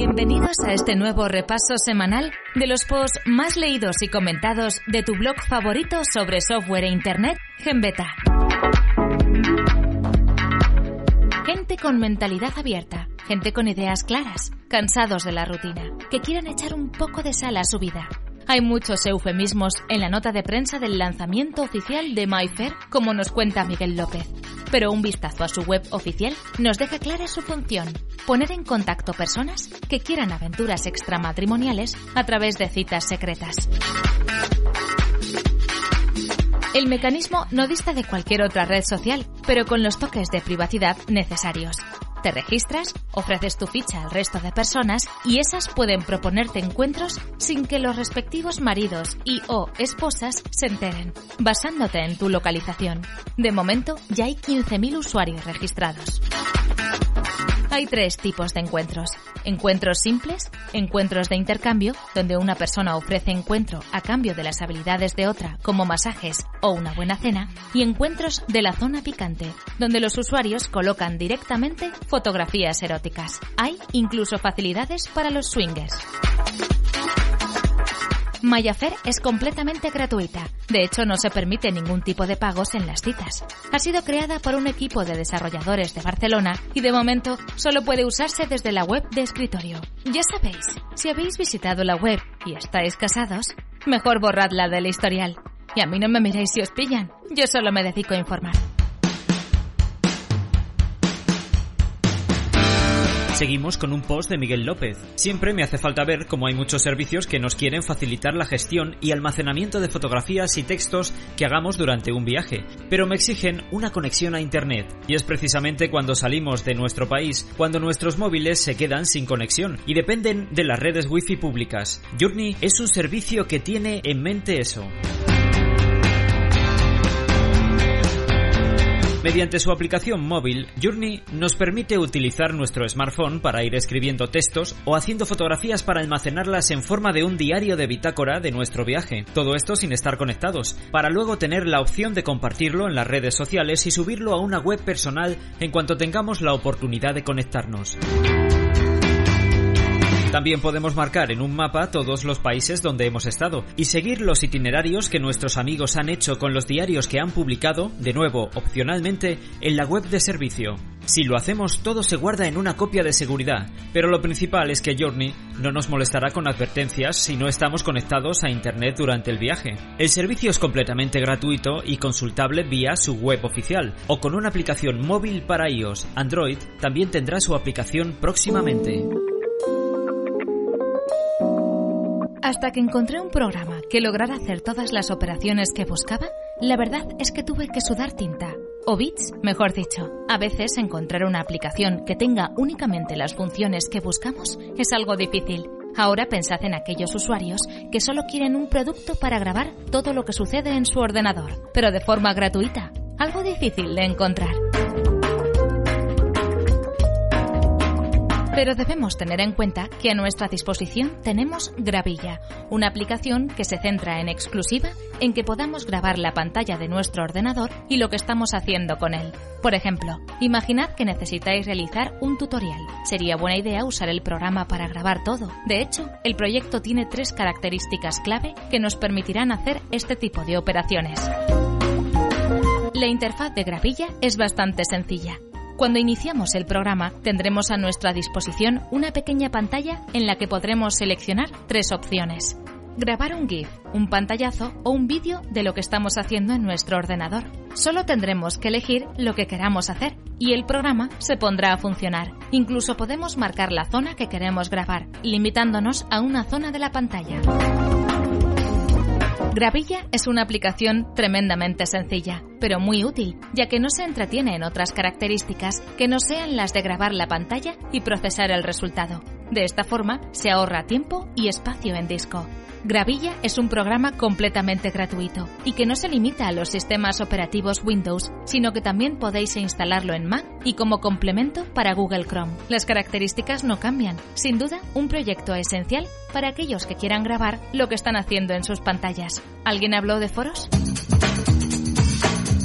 Bienvenidos a este nuevo repaso semanal de los posts más leídos y comentados de tu blog favorito sobre software e internet, Genbeta. Gente con mentalidad abierta, gente con ideas claras, cansados de la rutina, que quieran echar un poco de sal a su vida. Hay muchos eufemismos en la nota de prensa del lanzamiento oficial de MyFair, como nos cuenta Miguel López. Pero un vistazo a su web oficial nos deja clara su función, poner en contacto personas que quieran aventuras extramatrimoniales a través de citas secretas. El mecanismo no dista de cualquier otra red social, pero con los toques de privacidad necesarios. Te registras, ofreces tu ficha al resto de personas y esas pueden proponerte encuentros sin que los respectivos maridos y o esposas se enteren, basándote en tu localización. De momento ya hay 15.000 usuarios registrados. Hay tres tipos de encuentros. Encuentros simples, encuentros de intercambio, donde una persona ofrece encuentro a cambio de las habilidades de otra, como masajes o una buena cena, y encuentros de la zona picante, donde los usuarios colocan directamente fotografías eróticas. Hay incluso facilidades para los swingers. Mayafer es completamente gratuita. De hecho, no se permite ningún tipo de pagos en las citas. Ha sido creada por un equipo de desarrolladores de Barcelona y de momento solo puede usarse desde la web de escritorio. Ya sabéis, si habéis visitado la web y estáis casados, mejor borradla del historial. Y a mí no me miréis si os pillan. Yo solo me dedico a informar. Seguimos con un post de Miguel López. Siempre me hace falta ver cómo hay muchos servicios que nos quieren facilitar la gestión y almacenamiento de fotografías y textos que hagamos durante un viaje, pero me exigen una conexión a Internet. Y es precisamente cuando salimos de nuestro país, cuando nuestros móviles se quedan sin conexión y dependen de las redes wifi públicas. Journey es un servicio que tiene en mente eso. Mediante su aplicación móvil, Journey nos permite utilizar nuestro smartphone para ir escribiendo textos o haciendo fotografías para almacenarlas en forma de un diario de bitácora de nuestro viaje. Todo esto sin estar conectados, para luego tener la opción de compartirlo en las redes sociales y subirlo a una web personal en cuanto tengamos la oportunidad de conectarnos. También podemos marcar en un mapa todos los países donde hemos estado y seguir los itinerarios que nuestros amigos han hecho con los diarios que han publicado, de nuevo, opcionalmente, en la web de servicio. Si lo hacemos, todo se guarda en una copia de seguridad, pero lo principal es que Journey no nos molestará con advertencias si no estamos conectados a Internet durante el viaje. El servicio es completamente gratuito y consultable vía su web oficial, o con una aplicación móvil para iOS. Android también tendrá su aplicación próximamente. Hasta que encontré un programa que lograra hacer todas las operaciones que buscaba, la verdad es que tuve que sudar tinta. O bits, mejor dicho. A veces encontrar una aplicación que tenga únicamente las funciones que buscamos es algo difícil. Ahora pensad en aquellos usuarios que solo quieren un producto para grabar todo lo que sucede en su ordenador, pero de forma gratuita. Algo difícil de encontrar. Pero debemos tener en cuenta que a nuestra disposición tenemos Gravilla, una aplicación que se centra en exclusiva en que podamos grabar la pantalla de nuestro ordenador y lo que estamos haciendo con él. Por ejemplo, imaginad que necesitáis realizar un tutorial. Sería buena idea usar el programa para grabar todo. De hecho, el proyecto tiene tres características clave que nos permitirán hacer este tipo de operaciones. La interfaz de Gravilla es bastante sencilla. Cuando iniciamos el programa tendremos a nuestra disposición una pequeña pantalla en la que podremos seleccionar tres opciones. Grabar un GIF, un pantallazo o un vídeo de lo que estamos haciendo en nuestro ordenador. Solo tendremos que elegir lo que queramos hacer y el programa se pondrá a funcionar. Incluso podemos marcar la zona que queremos grabar, limitándonos a una zona de la pantalla. Gravilla es una aplicación tremendamente sencilla, pero muy útil, ya que no se entretiene en otras características que no sean las de grabar la pantalla y procesar el resultado. De esta forma, se ahorra tiempo y espacio en disco. Gravilla es un programa completamente gratuito y que no se limita a los sistemas operativos Windows, sino que también podéis instalarlo en Mac y como complemento para Google Chrome. Las características no cambian. Sin duda, un proyecto esencial para aquellos que quieran grabar lo que están haciendo en sus pantallas. ¿Alguien habló de foros?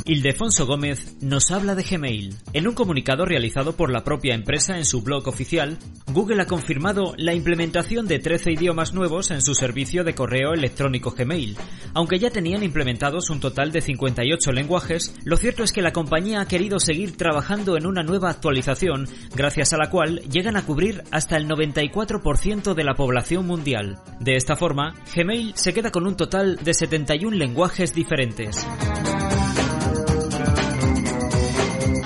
Ildefonso Gómez nos habla de Gmail. En un comunicado realizado por la propia empresa en su blog oficial, Google ha confirmado la implementación de 13 idiomas nuevos en su servicio de correo electrónico Gmail. Aunque ya tenían implementados un total de 58 lenguajes, lo cierto es que la compañía ha querido seguir trabajando en una nueva actualización, gracias a la cual llegan a cubrir hasta el 94% de la población mundial. De esta forma, Gmail se queda con un total de 71 lenguajes diferentes.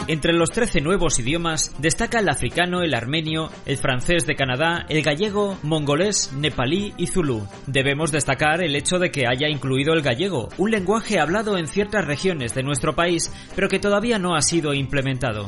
Entre los 13 nuevos idiomas destaca el africano, el armenio, el francés de Canadá, el gallego, mongolés, nepalí y zulú. Debemos destacar el hecho de que haya incluido el gallego, un lenguaje hablado en ciertas regiones de nuestro país, pero que todavía no ha sido implementado.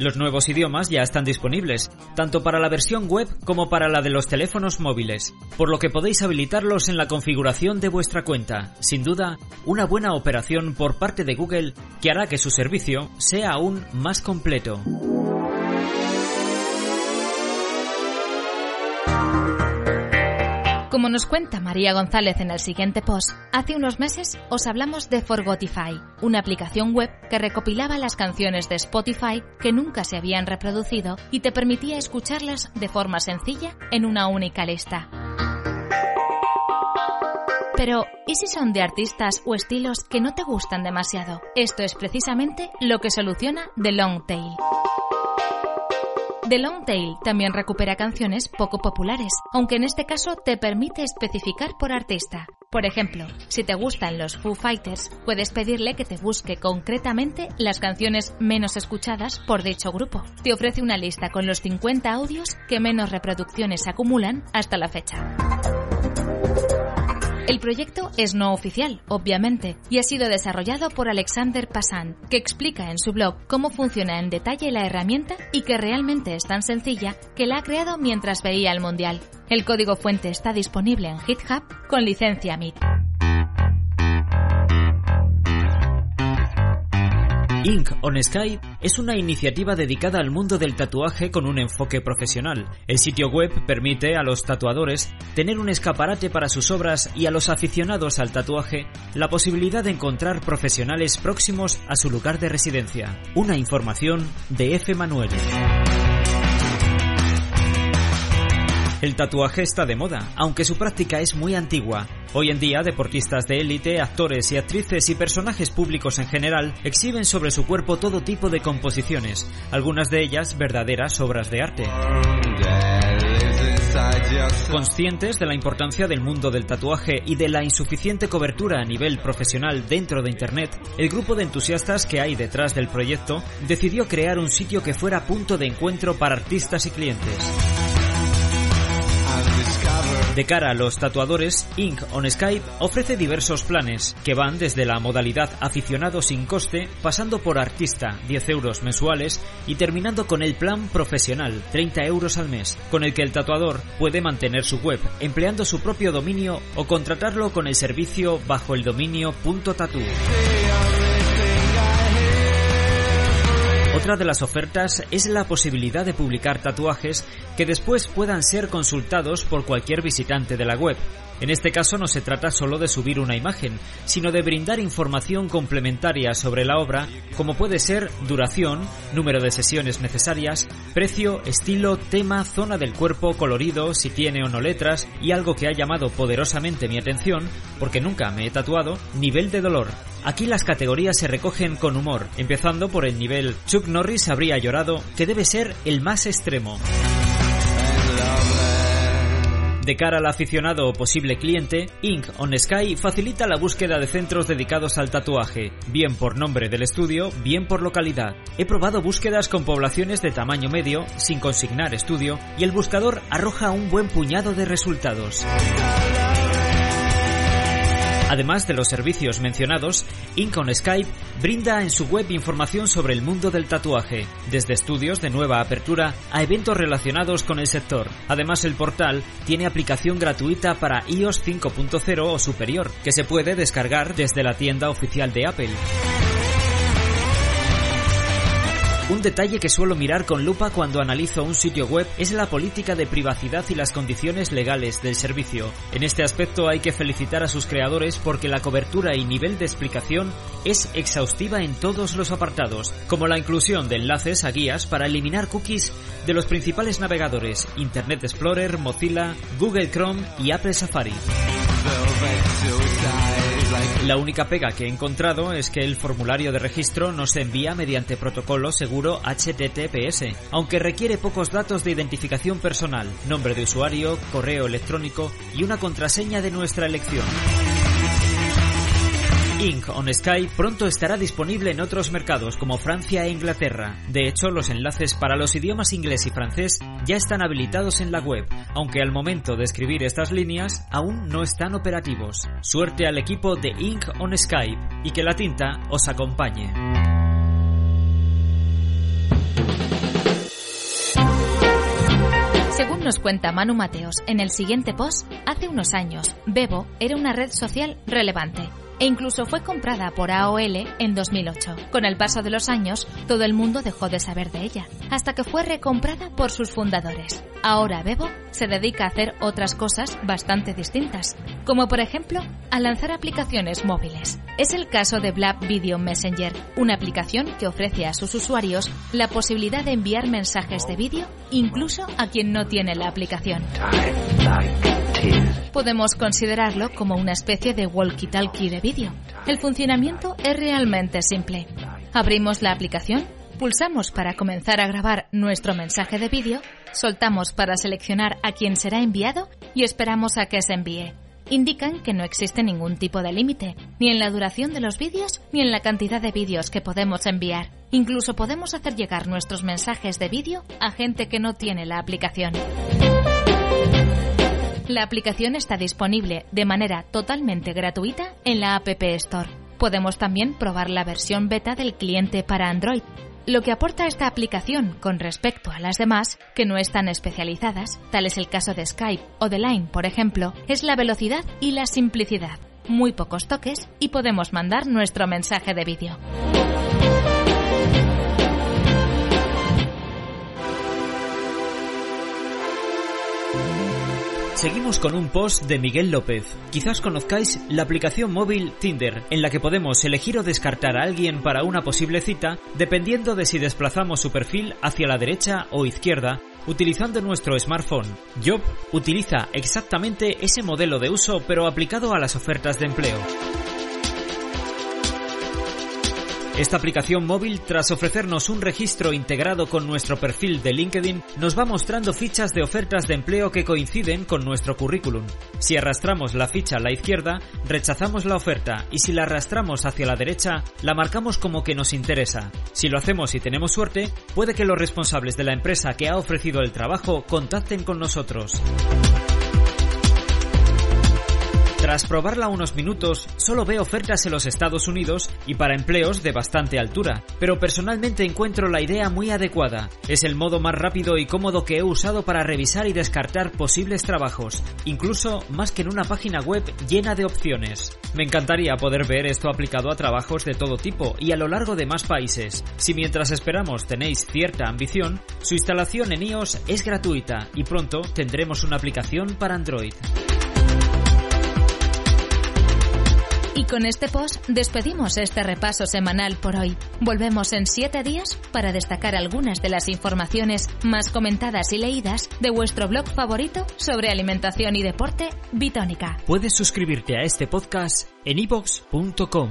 Los nuevos idiomas ya están disponibles, tanto para la versión web como para la de los teléfonos móviles, por lo que podéis habilitarlos en la configuración de vuestra cuenta. Sin duda, una buena operación por parte de Google que hará que su servicio sea aún más completo. Como nos cuenta María González en el siguiente post, hace unos meses os hablamos de Forgotify, una aplicación web que recopilaba las canciones de Spotify que nunca se habían reproducido y te permitía escucharlas de forma sencilla en una única lista. Pero, ¿y si son de artistas o estilos que no te gustan demasiado? Esto es precisamente lo que soluciona The Long Tail. The Long Tail también recupera canciones poco populares, aunque en este caso te permite especificar por artista. Por ejemplo, si te gustan los Foo Fighters, puedes pedirle que te busque concretamente las canciones menos escuchadas por dicho grupo. Te ofrece una lista con los 50 audios que menos reproducciones acumulan hasta la fecha. El proyecto es no oficial, obviamente, y ha sido desarrollado por Alexander Passan, que explica en su blog cómo funciona en detalle la herramienta y que realmente es tan sencilla que la ha creado mientras veía el Mundial. El código fuente está disponible en GitHub con licencia MIT. Ink on Sky es una iniciativa dedicada al mundo del tatuaje con un enfoque profesional. El sitio web permite a los tatuadores tener un escaparate para sus obras y a los aficionados al tatuaje la posibilidad de encontrar profesionales próximos a su lugar de residencia. Una información de F. Manuel. El tatuaje está de moda, aunque su práctica es muy antigua. Hoy en día, deportistas de élite, actores y actrices y personajes públicos en general exhiben sobre su cuerpo todo tipo de composiciones, algunas de ellas verdaderas obras de arte. Conscientes de la importancia del mundo del tatuaje y de la insuficiente cobertura a nivel profesional dentro de Internet, el grupo de entusiastas que hay detrás del proyecto decidió crear un sitio que fuera punto de encuentro para artistas y clientes. De cara a los tatuadores, Ink on Skype ofrece diversos planes que van desde la modalidad aficionado sin coste, pasando por artista, 10 euros mensuales, y terminando con el plan profesional, 30 euros al mes, con el que el tatuador puede mantener su web, empleando su propio dominio o contratarlo con el servicio bajo el dominio .tattoo. Otra de las ofertas es la posibilidad de publicar tatuajes que después puedan ser consultados por cualquier visitante de la web. En este caso no se trata solo de subir una imagen, sino de brindar información complementaria sobre la obra, como puede ser duración, número de sesiones necesarias, precio, estilo, tema, zona del cuerpo, colorido, si tiene o no letras, y algo que ha llamado poderosamente mi atención, porque nunca me he tatuado, nivel de dolor. Aquí las categorías se recogen con humor, empezando por el nivel Chuck Norris habría llorado, que debe ser el más extremo. De cara al aficionado o posible cliente, Ink on Sky facilita la búsqueda de centros dedicados al tatuaje, bien por nombre del estudio, bien por localidad. He probado búsquedas con poblaciones de tamaño medio, sin consignar estudio, y el buscador arroja un buen puñado de resultados. Además de los servicios mencionados, Ink on Skype brinda en su web información sobre el mundo del tatuaje, desde estudios de nueva apertura a eventos relacionados con el sector. Además, el portal tiene aplicación gratuita para iOS 5.0 o superior, que se puede descargar desde la tienda oficial de Apple. Un detalle que suelo mirar con lupa cuando analizo un sitio web es la política de privacidad y las condiciones legales del servicio. En este aspecto hay que felicitar a sus creadores porque la cobertura y nivel de explicación es exhaustiva en todos los apartados, como la inclusión de enlaces a guías para eliminar cookies de los principales navegadores Internet Explorer, Mozilla, Google Chrome y Apple Safari. La única pega que he encontrado es que el formulario de registro no se envía mediante protocolo seguro HTTPS, aunque requiere pocos datos de identificación personal, nombre de usuario, correo electrónico y una contraseña de nuestra elección. Ink on Sky pronto estará disponible en otros mercados como Francia e Inglaterra. De hecho, los enlaces para los idiomas inglés y francés ya están habilitados en la web, aunque al momento de escribir estas líneas aún no están operativos. Suerte al equipo de Ink on Sky y que la tinta os acompañe. Según nos cuenta Manu Mateos en el siguiente post, hace unos años, Bebo era una red social relevante e incluso fue comprada por AOL en 2008. Con el paso de los años, todo el mundo dejó de saber de ella, hasta que fue recomprada por sus fundadores. Ahora Bebo se dedica a hacer otras cosas bastante distintas, como por ejemplo a lanzar aplicaciones móviles. Es el caso de Blab Video Messenger, una aplicación que ofrece a sus usuarios la posibilidad de enviar mensajes de vídeo incluso a quien no tiene la aplicación. Podemos considerarlo como una especie de walkie-talkie de vídeo. El funcionamiento es realmente simple. Abrimos la aplicación, pulsamos para comenzar a grabar nuestro mensaje de vídeo, soltamos para seleccionar a quién será enviado y esperamos a que se envíe. Indican que no existe ningún tipo de límite, ni en la duración de los vídeos ni en la cantidad de vídeos que podemos enviar. Incluso podemos hacer llegar nuestros mensajes de vídeo a gente que no tiene la aplicación. La aplicación está disponible de manera totalmente gratuita en la App Store. Podemos también probar la versión beta del cliente para Android. Lo que aporta esta aplicación con respecto a las demás, que no están especializadas, tal es el caso de Skype o de Line, por ejemplo, es la velocidad y la simplicidad. Muy pocos toques y podemos mandar nuestro mensaje de vídeo. Seguimos con un post de Miguel López. Quizás conozcáis la aplicación móvil Tinder, en la que podemos elegir o descartar a alguien para una posible cita, dependiendo de si desplazamos su perfil hacia la derecha o izquierda, utilizando nuestro smartphone. Job utiliza exactamente ese modelo de uso, pero aplicado a las ofertas de empleo. Esta aplicación móvil, tras ofrecernos un registro integrado con nuestro perfil de LinkedIn, nos va mostrando fichas de ofertas de empleo que coinciden con nuestro currículum. Si arrastramos la ficha a la izquierda, rechazamos la oferta y si la arrastramos hacia la derecha, la marcamos como que nos interesa. Si lo hacemos y tenemos suerte, puede que los responsables de la empresa que ha ofrecido el trabajo contacten con nosotros. Tras probarla unos minutos, solo veo ofertas en los Estados Unidos y para empleos de bastante altura, pero personalmente encuentro la idea muy adecuada. Es el modo más rápido y cómodo que he usado para revisar y descartar posibles trabajos, incluso más que en una página web llena de opciones. Me encantaría poder ver esto aplicado a trabajos de todo tipo y a lo largo de más países. Si mientras esperamos tenéis cierta ambición, su instalación en iOS es gratuita y pronto tendremos una aplicación para Android. Y con este post despedimos este repaso semanal por hoy. Volvemos en siete días para destacar algunas de las informaciones más comentadas y leídas de vuestro blog favorito sobre alimentación y deporte, Bitónica. Puedes suscribirte a este podcast en ibox.com.